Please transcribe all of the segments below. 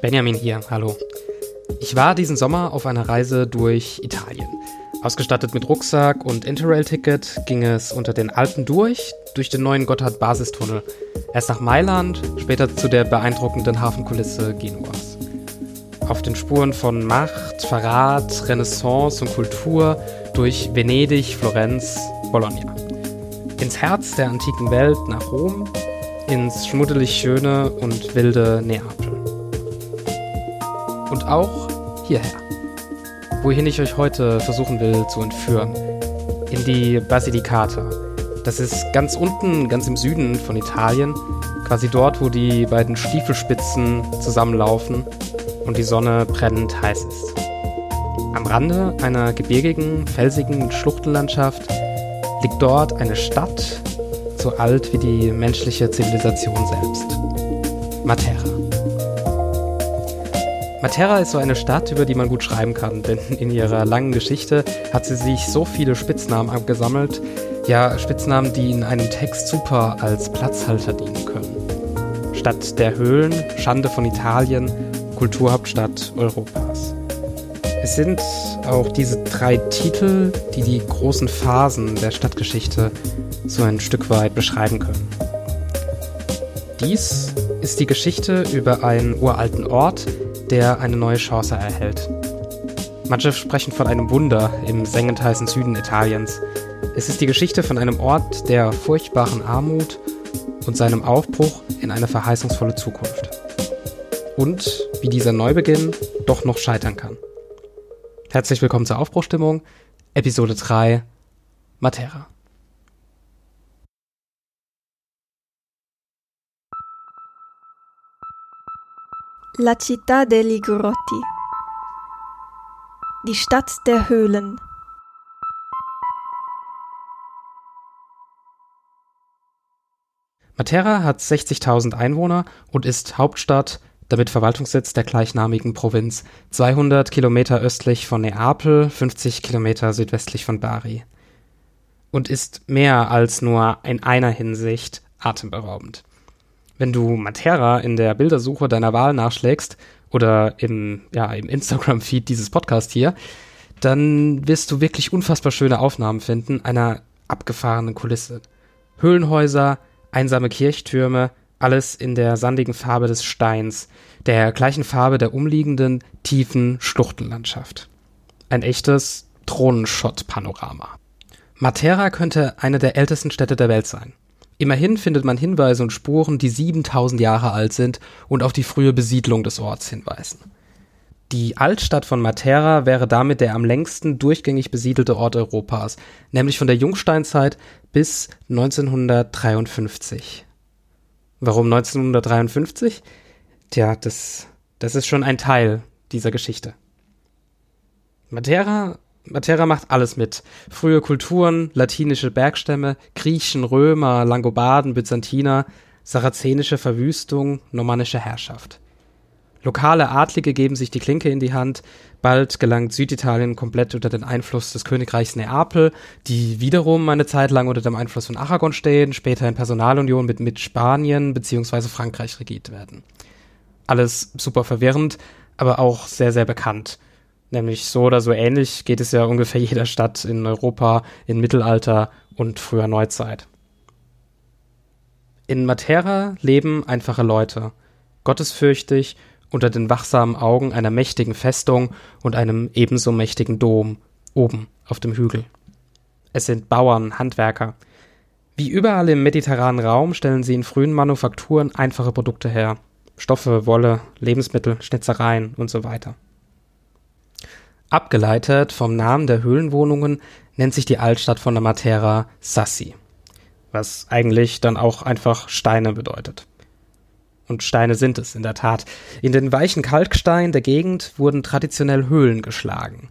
Benjamin hier, hallo. Ich war diesen Sommer auf einer Reise durch Italien. Ausgestattet mit Rucksack und Interrail-Ticket ging es unter den Alpen durch, durch den neuen Gotthard-Basistunnel. Erst nach Mailand, später zu der beeindruckenden Hafenkulisse Genuas. Auf den Spuren von Macht, Verrat, Renaissance und Kultur durch Venedig, Florenz, Bologna. Ins Herz der antiken Welt nach Rom, ins schmuddelig schöne und wilde Neapel. Auch hierher, wohin ich euch heute versuchen will zu entführen. In die Basilicata. Das ist ganz unten, ganz im Süden von Italien, quasi dort, wo die beiden Stiefelspitzen zusammenlaufen und die Sonne brennend heiß ist. Am Rande einer gebirgigen, felsigen Schluchtenlandschaft liegt dort eine Stadt, so alt wie die menschliche Zivilisation selbst. Matera. Matera ist so eine Stadt, über die man gut schreiben kann, denn in ihrer langen Geschichte hat sie sich so viele Spitznamen abgesammelt, ja Spitznamen, die in einem Text super als Platzhalter dienen können. Stadt der Höhlen, Schande von Italien, Kulturhauptstadt Europas. Es sind auch diese drei Titel, die die großen Phasen der Stadtgeschichte so ein Stück weit beschreiben können. Dies ist die Geschichte über einen uralten Ort, der eine neue Chance erhält. Manche sprechen von einem Wunder im sengend Süden Italiens. Es ist die Geschichte von einem Ort der furchtbaren Armut und seinem Aufbruch in eine verheißungsvolle Zukunft. Und wie dieser Neubeginn doch noch scheitern kann. Herzlich willkommen zur Aufbruchstimmung, Episode 3, Matera. La città degli grotti. Die Stadt der Höhlen. Matera hat 60.000 Einwohner und ist Hauptstadt, damit Verwaltungssitz der gleichnamigen Provinz, 200 Kilometer östlich von Neapel, 50 Kilometer südwestlich von Bari. Und ist mehr als nur in einer Hinsicht atemberaubend. Wenn du Matera in der Bildersuche deiner Wahl nachschlägst oder im, ja, im Instagram-Feed dieses Podcast hier, dann wirst du wirklich unfassbar schöne Aufnahmen finden einer abgefahrenen Kulisse. Höhlenhäuser, einsame Kirchtürme, alles in der sandigen Farbe des Steins, der gleichen Farbe der umliegenden, tiefen Schluchtenlandschaft. Ein echtes Drohnenshot-Panorama. Matera könnte eine der ältesten Städte der Welt sein. Immerhin findet man Hinweise und Spuren, die 7000 Jahre alt sind und auf die frühe Besiedlung des Orts hinweisen. Die Altstadt von Matera wäre damit der am längsten durchgängig besiedelte Ort Europas, nämlich von der Jungsteinzeit bis 1953. Warum 1953? Tja, das, das ist schon ein Teil dieser Geschichte. Matera Matera macht alles mit. Frühe Kulturen, latinische Bergstämme, Griechen, Römer, Langobarden, Byzantiner, sarazenische Verwüstung, normannische Herrschaft. Lokale Adlige geben sich die Klinke in die Hand. Bald gelangt Süditalien komplett unter den Einfluss des Königreichs Neapel, die wiederum eine Zeit lang unter dem Einfluss von Aragon stehen, später in Personalunion mit, mit Spanien bzw. Frankreich regiert werden. Alles super verwirrend, aber auch sehr, sehr bekannt. Nämlich so oder so ähnlich geht es ja ungefähr jeder Stadt in Europa in Mittelalter und früher Neuzeit. In Matera leben einfache Leute, gottesfürchtig, unter den wachsamen Augen einer mächtigen Festung und einem ebenso mächtigen Dom oben auf dem Hügel. Es sind Bauern, Handwerker. Wie überall im mediterranen Raum stellen sie in frühen Manufakturen einfache Produkte her. Stoffe, Wolle, Lebensmittel, Schnitzereien und so weiter. Abgeleitet vom Namen der Höhlenwohnungen nennt sich die Altstadt von der Matera Sassi, was eigentlich dann auch einfach Steine bedeutet. Und Steine sind es in der Tat. In den weichen Kalkstein der Gegend wurden traditionell Höhlen geschlagen.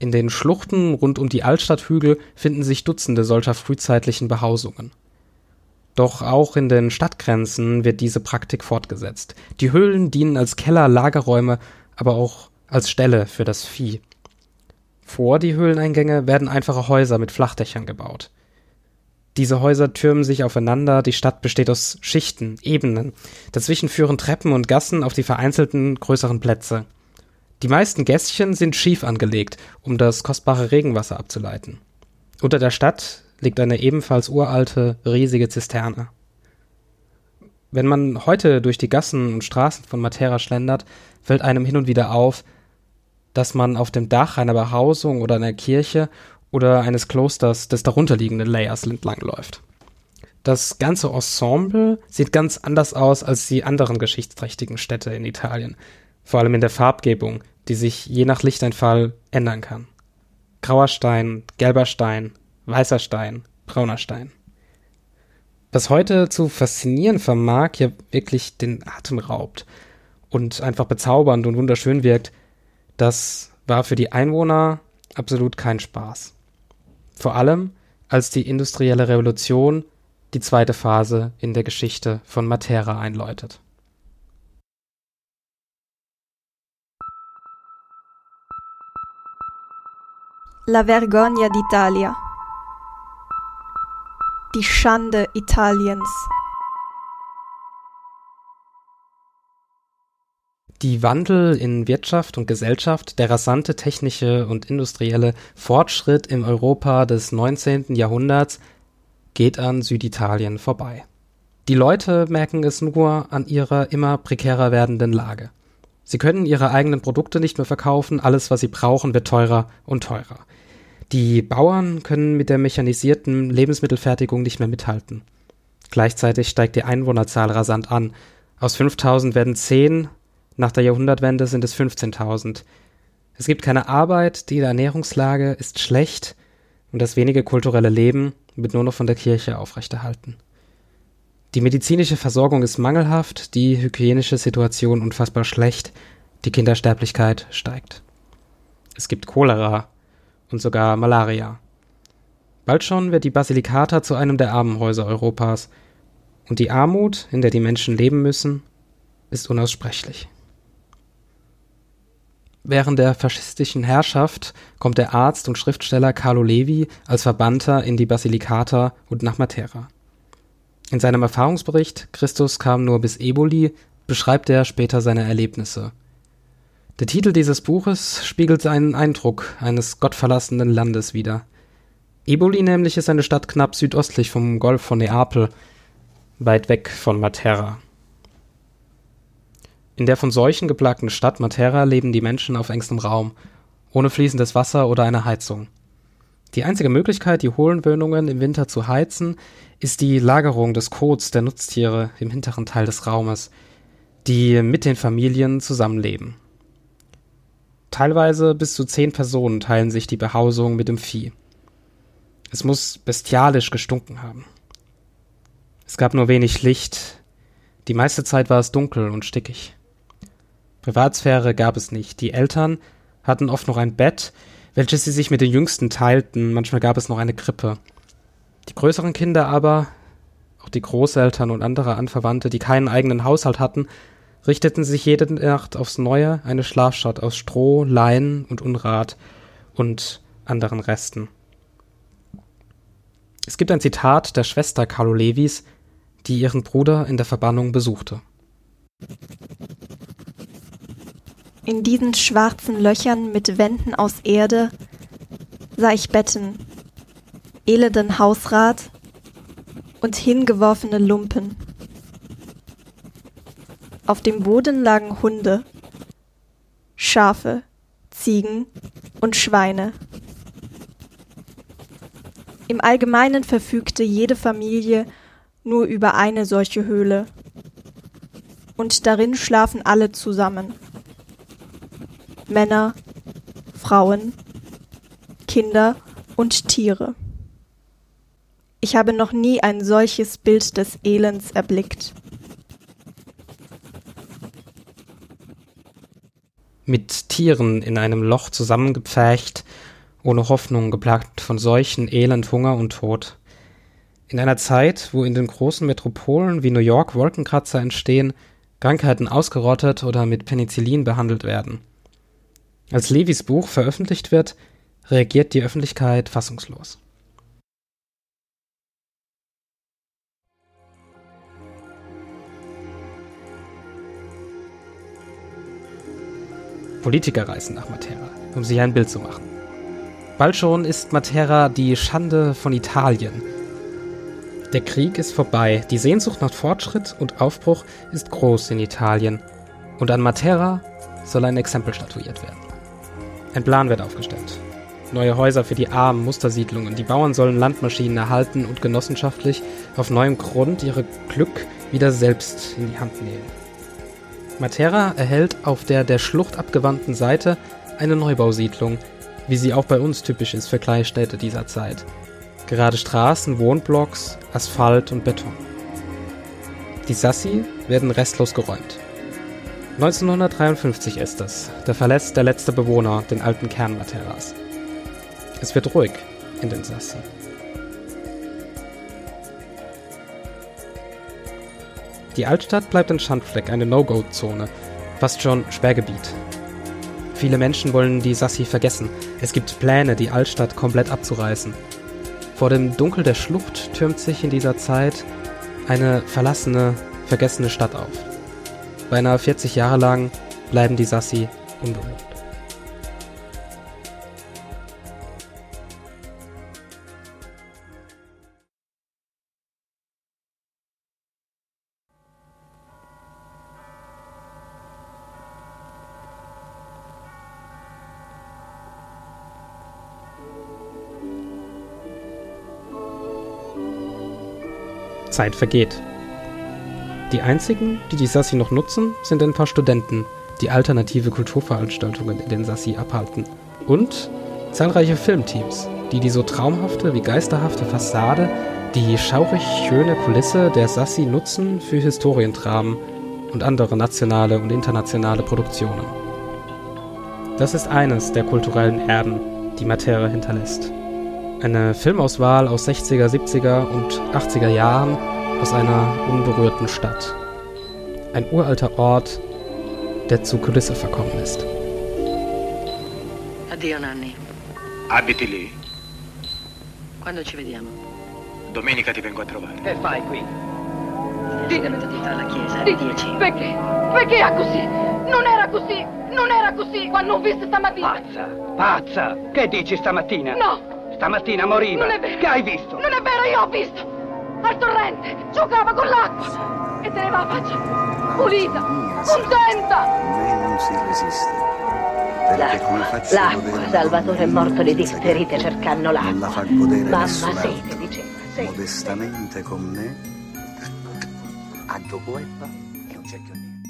In den Schluchten rund um die Altstadthügel finden sich Dutzende solcher frühzeitlichen Behausungen. Doch auch in den Stadtgrenzen wird diese Praktik fortgesetzt. Die Höhlen dienen als Keller, Lagerräume, aber auch als Ställe für das Vieh. Vor die Höhleneingänge werden einfache Häuser mit Flachdächern gebaut. Diese Häuser türmen sich aufeinander, die Stadt besteht aus Schichten, Ebenen. Dazwischen führen Treppen und Gassen auf die vereinzelten größeren Plätze. Die meisten Gässchen sind schief angelegt, um das kostbare Regenwasser abzuleiten. Unter der Stadt liegt eine ebenfalls uralte, riesige Zisterne. Wenn man heute durch die Gassen und Straßen von Matera schlendert, fällt einem hin und wieder auf, dass man auf dem Dach einer Behausung oder einer Kirche oder eines Klosters des darunterliegenden Layers entlangläuft. Das ganze Ensemble sieht ganz anders aus als die anderen geschichtsträchtigen Städte in Italien, vor allem in der Farbgebung, die sich je nach Lichteinfall ändern kann. Grauer Stein, gelber Stein, weißer Stein, brauner Stein. Was heute zu faszinieren vermag, ja wirklich den Atem raubt und einfach bezaubernd und wunderschön wirkt, das war für die Einwohner absolut kein Spaß. Vor allem, als die industrielle Revolution die zweite Phase in der Geschichte von Matera einläutet. La vergogna d'Italia. Die Schande Italiens. Die Wandel in Wirtschaft und Gesellschaft, der rasante technische und industrielle Fortschritt im Europa des 19. Jahrhunderts geht an Süditalien vorbei. Die Leute merken es nur an ihrer immer prekärer werdenden Lage. Sie können ihre eigenen Produkte nicht mehr verkaufen, alles, was sie brauchen, wird teurer und teurer. Die Bauern können mit der mechanisierten Lebensmittelfertigung nicht mehr mithalten. Gleichzeitig steigt die Einwohnerzahl rasant an. Aus 5000 werden 10, nach der Jahrhundertwende sind es 15.000. Es gibt keine Arbeit, die Ernährungslage ist schlecht und das wenige kulturelle Leben wird nur noch von der Kirche aufrechterhalten. Die medizinische Versorgung ist mangelhaft, die hygienische Situation unfassbar schlecht, die Kindersterblichkeit steigt. Es gibt Cholera und sogar Malaria. Bald schon wird die Basilikata zu einem der Armenhäuser Europas, und die Armut, in der die Menschen leben müssen, ist unaussprechlich. Während der faschistischen Herrschaft kommt der Arzt und Schriftsteller Carlo Levi als Verbannter in die Basilikata und nach Matera. In seinem Erfahrungsbericht Christus kam nur bis Eboli beschreibt er später seine Erlebnisse. Der Titel dieses Buches spiegelt einen Eindruck eines gottverlassenen Landes wider. Eboli nämlich ist eine Stadt knapp südöstlich vom Golf von Neapel, weit weg von Matera. In der von Seuchen geplagten Stadt Matera leben die Menschen auf engstem Raum, ohne fließendes Wasser oder eine Heizung. Die einzige Möglichkeit, die hohlen Wohnungen im Winter zu heizen, ist die Lagerung des Kots der Nutztiere im hinteren Teil des Raumes, die mit den Familien zusammenleben. Teilweise bis zu zehn Personen teilen sich die Behausung mit dem Vieh. Es muss bestialisch gestunken haben. Es gab nur wenig Licht. Die meiste Zeit war es dunkel und stickig. Privatsphäre gab es nicht. Die Eltern hatten oft noch ein Bett, welches sie sich mit den Jüngsten teilten, manchmal gab es noch eine Krippe. Die größeren Kinder aber, auch die Großeltern und andere Anverwandte, die keinen eigenen Haushalt hatten, richteten sich jede Nacht aufs Neue eine Schlafstadt aus Stroh, Leinen und Unrat und anderen Resten. Es gibt ein Zitat der Schwester Carlo Levis, die ihren Bruder in der Verbannung besuchte. In diesen schwarzen Löchern mit Wänden aus Erde sah ich Betten, elenden Hausrat und hingeworfene Lumpen. Auf dem Boden lagen Hunde, Schafe, Ziegen und Schweine. Im Allgemeinen verfügte jede Familie nur über eine solche Höhle. Und darin schlafen alle zusammen. Männer, Frauen, Kinder und Tiere. Ich habe noch nie ein solches Bild des Elends erblickt. Mit Tieren in einem Loch zusammengepfercht, ohne Hoffnung, geplagt von Seuchen, Elend, Hunger und Tod. In einer Zeit, wo in den großen Metropolen wie New York Wolkenkratzer entstehen, Krankheiten ausgerottet oder mit Penicillin behandelt werden. Als Levis Buch veröffentlicht wird, reagiert die Öffentlichkeit fassungslos. Politiker reisen nach Matera, um sich ein Bild zu machen. Bald schon ist Matera die Schande von Italien. Der Krieg ist vorbei, die Sehnsucht nach Fortschritt und Aufbruch ist groß in Italien. Und an Matera soll ein Exempel statuiert werden. Ein Plan wird aufgestellt. Neue Häuser für die armen Mustersiedlungen. Die Bauern sollen Landmaschinen erhalten und genossenschaftlich auf neuem Grund ihre Glück wieder selbst in die Hand nehmen. Matera erhält auf der der Schlucht abgewandten Seite eine Neubausiedlung, wie sie auch bei uns typisch ist für Kleinstädte dieser Zeit. Gerade Straßen, Wohnblocks, Asphalt und Beton. Die Sassi werden restlos geräumt. 1953 ist es. Da verlässt der letzte Bewohner den alten Kern Materas. Es wird ruhig in den Sassi. Die Altstadt bleibt ein Schandfleck, eine No-Go-Zone, fast schon Sperrgebiet. Viele Menschen wollen die Sassi vergessen. Es gibt Pläne, die Altstadt komplett abzureißen. Vor dem Dunkel der Schlucht türmt sich in dieser Zeit eine verlassene, vergessene Stadt auf. Beinahe 40 Jahre lang bleiben die Sassi unbewohnt. Zeit vergeht. Die einzigen, die die Sassi noch nutzen, sind ein paar Studenten, die alternative Kulturveranstaltungen in den Sassi abhalten. Und zahlreiche Filmteams, die die so traumhafte wie geisterhafte Fassade, die schaurig schöne Kulisse der Sassi nutzen für Historientramen und andere nationale und internationale Produktionen. Das ist eines der kulturellen Erben, die Matera hinterlässt. Eine Filmauswahl aus 60er, 70er und 80er Jahren aus einer unberührten Stadt. Ein uralter Ort, der zu Kulisse verkommen ist. Addio Nanni. Abiti lì. Quando ci vediamo? Domenica ti vengo a trovare. Che fai qui? Ti venuto di fare la chiesa alle Dici, 10. perché? Perché è così? Non era così! Non era così quando ho visto stamattina! Pazza, pazza! Che dici stamattina? No, Stamattina moriva. non è vero! Che hai visto? Non è vero, io ho visto! Al torrente! Giocava con l'acqua! E teneva la faccia pulita! Contenta! Me non si resiste. A l'acqua, godere Salvatore è morto di difterite cercando Non la l'acqua. fa godere Mamma sete, diceva, sete. Modestamente con me, a Docuepa non c'è più niente.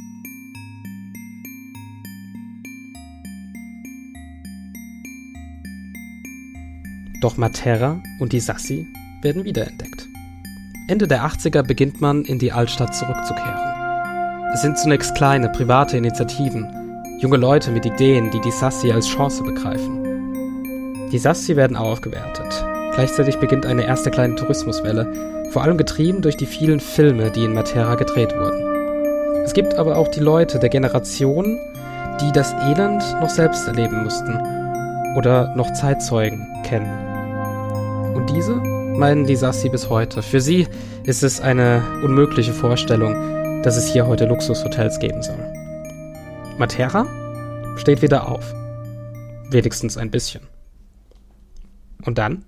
Doch Matera und die Sassi werden wiederentdeckt. Ende der 80er beginnt man in die Altstadt zurückzukehren. Es sind zunächst kleine, private Initiativen, junge Leute mit Ideen, die die Sassi als Chance begreifen. Die Sassi werden aufgewertet. Gleichzeitig beginnt eine erste kleine Tourismuswelle, vor allem getrieben durch die vielen Filme, die in Matera gedreht wurden. Es gibt aber auch die Leute der Generation, die das Elend noch selbst erleben mussten oder noch Zeitzeugen kennen. Und diese meinen die Sassi bis heute. Für sie ist es eine unmögliche Vorstellung, dass es hier heute Luxushotels geben soll. Matera steht wieder auf. Wenigstens ein bisschen. Und dann?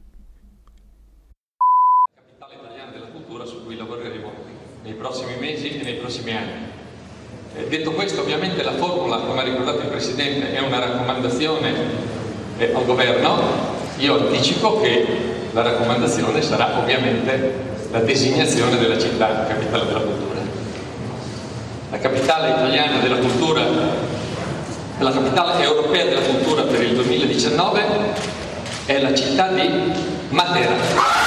detto questo, ovviamente la formula, come ha ricordato il Presidente, è una raccomandazione eh, al Governo. Io anticipo che la raccomandazione sarà ovviamente la designazione della città capitale della cultura. La capitale italiana della cultura la capitale europea della cultura per il 2019 è la città di. Matera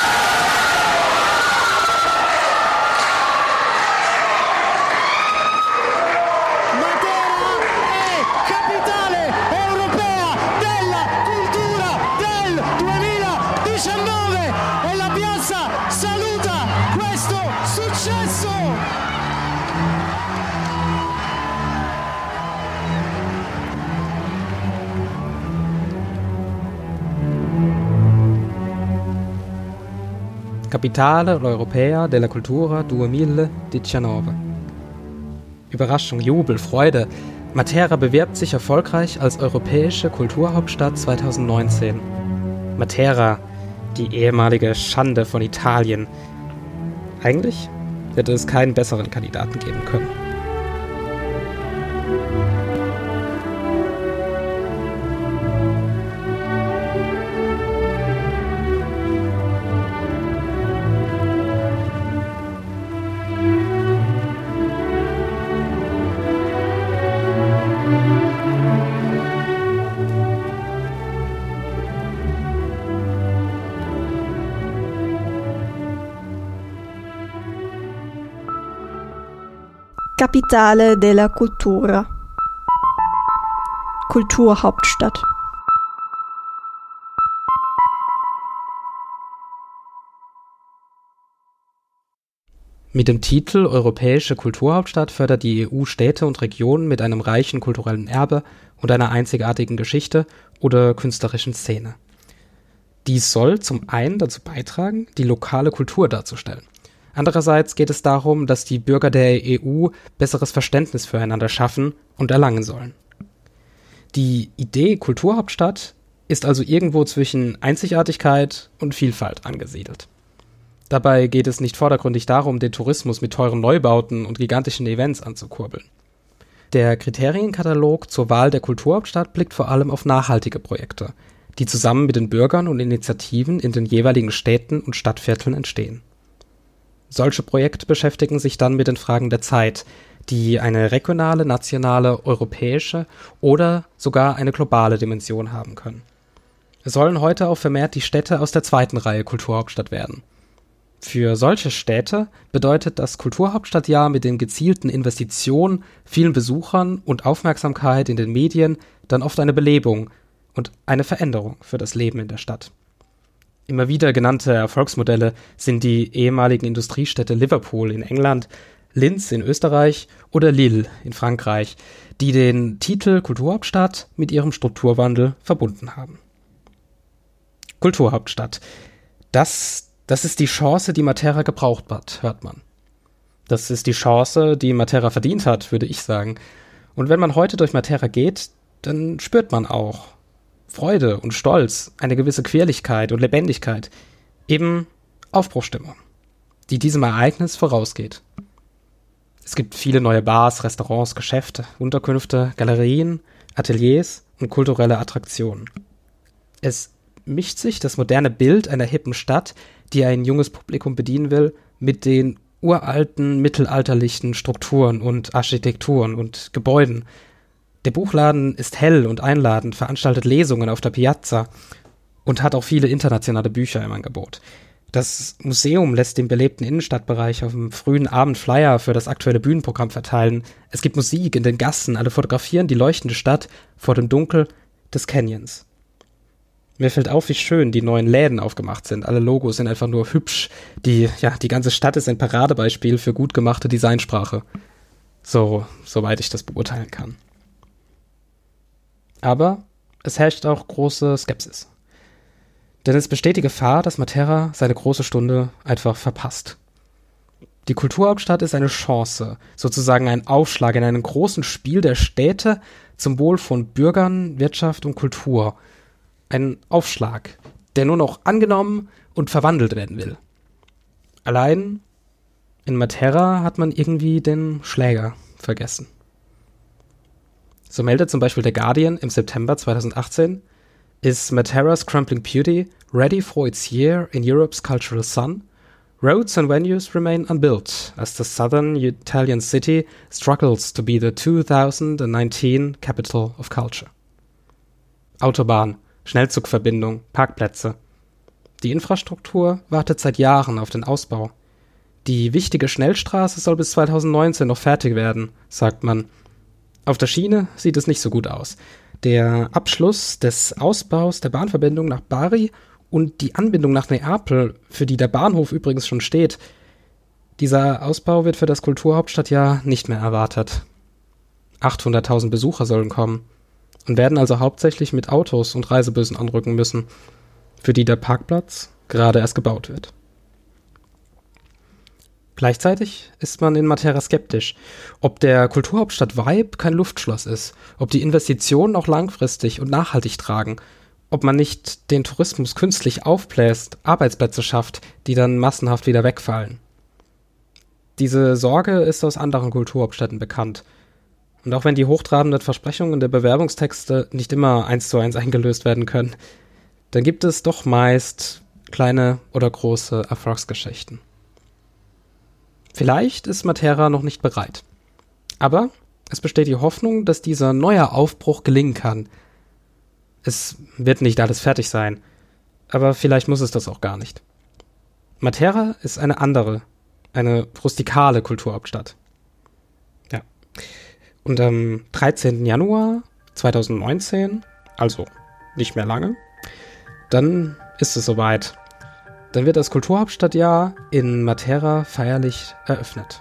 Capitale Europea della Cultura 2019. Überraschung, Jubel, Freude. Matera bewirbt sich erfolgreich als europäische Kulturhauptstadt 2019. Matera, die ehemalige Schande von Italien. Eigentlich hätte es keinen besseren Kandidaten geben können. Capitale della Cultura. Kulturhauptstadt. Mit dem Titel Europäische Kulturhauptstadt fördert die EU Städte und Regionen mit einem reichen kulturellen Erbe und einer einzigartigen Geschichte oder künstlerischen Szene. Dies soll zum einen dazu beitragen, die lokale Kultur darzustellen. Andererseits geht es darum, dass die Bürger der EU besseres Verständnis füreinander schaffen und erlangen sollen. Die Idee Kulturhauptstadt ist also irgendwo zwischen Einzigartigkeit und Vielfalt angesiedelt. Dabei geht es nicht vordergründig darum, den Tourismus mit teuren Neubauten und gigantischen Events anzukurbeln. Der Kriterienkatalog zur Wahl der Kulturhauptstadt blickt vor allem auf nachhaltige Projekte, die zusammen mit den Bürgern und Initiativen in den jeweiligen Städten und Stadtvierteln entstehen. Solche Projekte beschäftigen sich dann mit den Fragen der Zeit, die eine regionale, nationale, europäische oder sogar eine globale Dimension haben können. Es sollen heute auch vermehrt die Städte aus der zweiten Reihe Kulturhauptstadt werden. Für solche Städte bedeutet das Kulturhauptstadtjahr mit den gezielten Investitionen, vielen Besuchern und Aufmerksamkeit in den Medien dann oft eine Belebung und eine Veränderung für das Leben in der Stadt. Immer wieder genannte Erfolgsmodelle sind die ehemaligen Industriestädte Liverpool in England, Linz in Österreich oder Lille in Frankreich, die den Titel Kulturhauptstadt mit ihrem Strukturwandel verbunden haben. Kulturhauptstadt. Das, das ist die Chance, die Matera gebraucht hat, hört man. Das ist die Chance, die Matera verdient hat, würde ich sagen. Und wenn man heute durch Matera geht, dann spürt man auch, Freude und Stolz, eine gewisse Quirligkeit und Lebendigkeit, eben Aufbruchstimmung, die diesem Ereignis vorausgeht. Es gibt viele neue Bars, Restaurants, Geschäfte, Unterkünfte, Galerien, Ateliers und kulturelle Attraktionen. Es mischt sich das moderne Bild einer hippen Stadt, die ein junges Publikum bedienen will, mit den uralten mittelalterlichen Strukturen und Architekturen und Gebäuden, der Buchladen ist hell und einladend, veranstaltet Lesungen auf der Piazza und hat auch viele internationale Bücher im Angebot. Das Museum lässt den belebten Innenstadtbereich auf dem frühen Abend Flyer für das aktuelle Bühnenprogramm verteilen. Es gibt Musik in den Gassen, alle fotografieren die leuchtende Stadt vor dem Dunkel des Canyons. Mir fällt auf, wie schön die neuen Läden aufgemacht sind. Alle Logos sind einfach nur hübsch. Die, ja, die ganze Stadt ist ein Paradebeispiel für gut gemachte Designsprache. So, soweit ich das beurteilen kann. Aber es herrscht auch große Skepsis. Denn es besteht die Gefahr, dass Matera seine große Stunde einfach verpasst. Die Kulturhauptstadt ist eine Chance, sozusagen ein Aufschlag in einem großen Spiel der Städte zum Wohl von Bürgern, Wirtschaft und Kultur. Ein Aufschlag, der nur noch angenommen und verwandelt werden will. Allein in Matera hat man irgendwie den Schläger vergessen. So meldet zum Beispiel der Guardian im September 2018, Is Matera's Crumbling Beauty ready for its year in Europe's cultural sun? Roads and venues remain unbuilt as the southern Italian city struggles to be the 2019 capital of culture. Autobahn, Schnellzugverbindung, Parkplätze. Die Infrastruktur wartet seit Jahren auf den Ausbau. Die wichtige Schnellstraße soll bis 2019 noch fertig werden, sagt man, auf der Schiene sieht es nicht so gut aus. Der Abschluss des Ausbaus der Bahnverbindung nach Bari und die Anbindung nach Neapel, für die der Bahnhof übrigens schon steht, dieser Ausbau wird für das Kulturhauptstadtjahr nicht mehr erwartet. 800.000 Besucher sollen kommen und werden also hauptsächlich mit Autos und Reisebüssen anrücken müssen, für die der Parkplatz gerade erst gebaut wird. Gleichzeitig ist man in Matera skeptisch, ob der Kulturhauptstadt Vibe kein Luftschloss ist, ob die Investitionen auch langfristig und nachhaltig tragen, ob man nicht den Tourismus künstlich aufbläst, Arbeitsplätze schafft, die dann massenhaft wieder wegfallen. Diese Sorge ist aus anderen Kulturhauptstädten bekannt. Und auch wenn die hochtrabenden Versprechungen der Bewerbungstexte nicht immer eins zu eins eingelöst werden können, dann gibt es doch meist kleine oder große Erfolgsgeschichten. Vielleicht ist Matera noch nicht bereit. Aber es besteht die Hoffnung, dass dieser neue Aufbruch gelingen kann. Es wird nicht alles fertig sein, aber vielleicht muss es das auch gar nicht. Matera ist eine andere, eine rustikale Kulturhauptstadt. Ja. Und am 13. Januar 2019, also nicht mehr lange, dann ist es soweit. Dann wird das Kulturhauptstadtjahr in Matera feierlich eröffnet.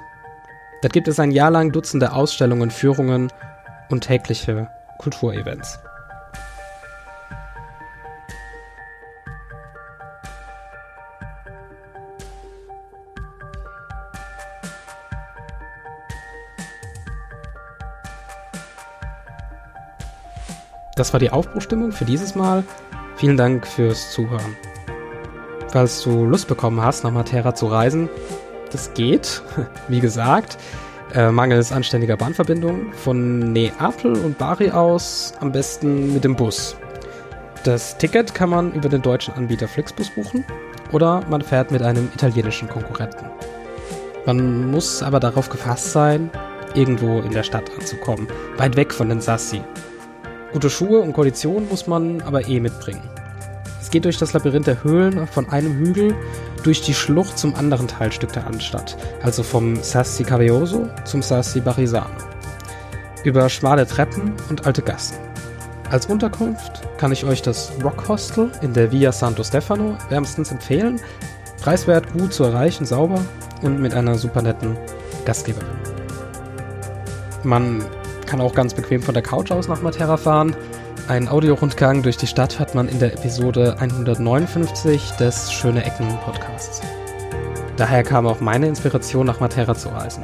Dort gibt es ein Jahr lang Dutzende Ausstellungen, Führungen und tägliche Kulturevents. Das war die Aufbruchstimmung für dieses Mal. Vielen Dank fürs Zuhören. Falls du Lust bekommen hast, nach Matera zu reisen, das geht, wie gesagt, äh, mangels anständiger Bahnverbindung von Neapel und Bari aus am besten mit dem Bus. Das Ticket kann man über den deutschen Anbieter Flixbus buchen oder man fährt mit einem italienischen Konkurrenten. Man muss aber darauf gefasst sein, irgendwo in der Stadt anzukommen, weit weg von den Sassi. Gute Schuhe und Kondition muss man aber eh mitbringen geht durch das Labyrinth der Höhlen von einem Hügel durch die Schlucht zum anderen Teilstück der Anstatt, also vom Sassi Cavioso zum Sassi Barisano. Über schmale Treppen und alte Gassen. Als Unterkunft kann ich euch das Rock Hostel in der Via Santo Stefano wärmstens empfehlen. Preiswert, gut zu erreichen, sauber und mit einer super netten Gastgeberin. Man kann auch ganz bequem von der Couch aus nach Matera fahren. Ein Audiorundgang durch die Stadt hat man in der Episode 159 des Schöne Ecken Podcasts. Daher kam auch meine Inspiration, nach Matera zu reisen.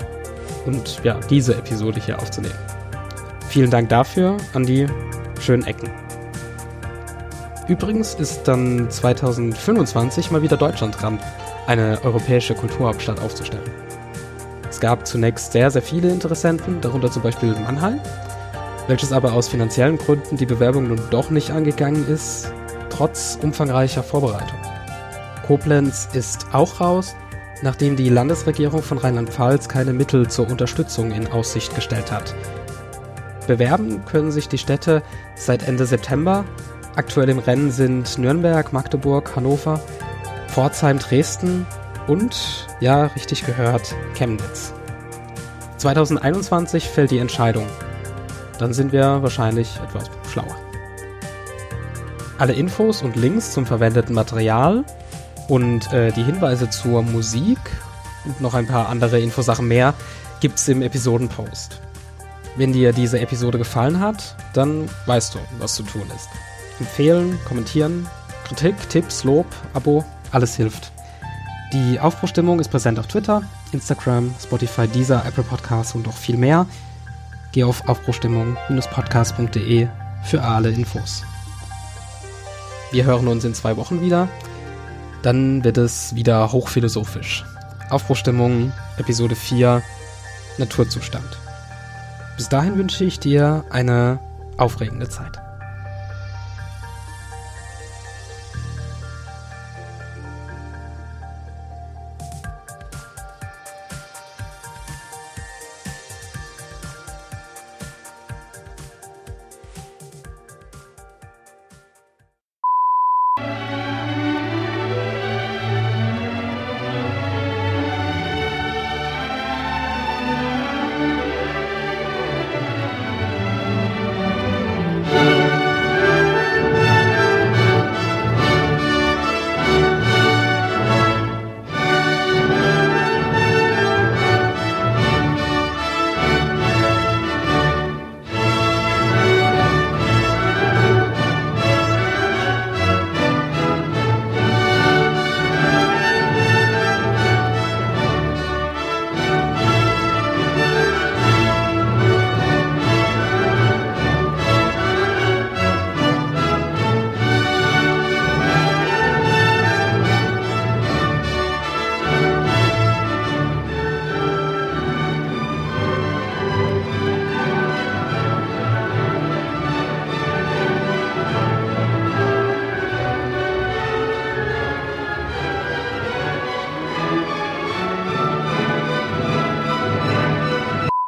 Und ja, diese Episode hier aufzunehmen. Vielen Dank dafür an die schönen Ecken. Übrigens ist dann 2025 mal wieder Deutschland dran, eine europäische Kulturhauptstadt aufzustellen. Es gab zunächst sehr, sehr viele Interessenten, darunter zum Beispiel Mannheim, welches aber aus finanziellen Gründen die Bewerbung nun doch nicht angegangen ist, trotz umfangreicher Vorbereitung. Koblenz ist auch raus, nachdem die Landesregierung von Rheinland-Pfalz keine Mittel zur Unterstützung in Aussicht gestellt hat. Bewerben können sich die Städte seit Ende September. Aktuell im Rennen sind Nürnberg, Magdeburg, Hannover, Pforzheim, Dresden und, ja, richtig gehört, Chemnitz. 2021 fällt die Entscheidung dann sind wir wahrscheinlich etwas schlauer. Alle Infos und Links zum verwendeten Material und äh, die Hinweise zur Musik und noch ein paar andere Infosachen mehr gibt's im Episodenpost. Wenn dir diese Episode gefallen hat, dann weißt du, was zu tun ist. Empfehlen, kommentieren, Kritik, Tipps, Lob, Abo, alles hilft. Die Aufbruchstimmung ist präsent auf Twitter, Instagram, Spotify, Deezer, Apple Podcasts und noch viel mehr. Geh auf aufbruchstimmung-podcast.de für alle Infos. Wir hören uns in zwei Wochen wieder. Dann wird es wieder hochphilosophisch. Aufbruchstimmung, Episode 4, Naturzustand. Bis dahin wünsche ich dir eine aufregende Zeit.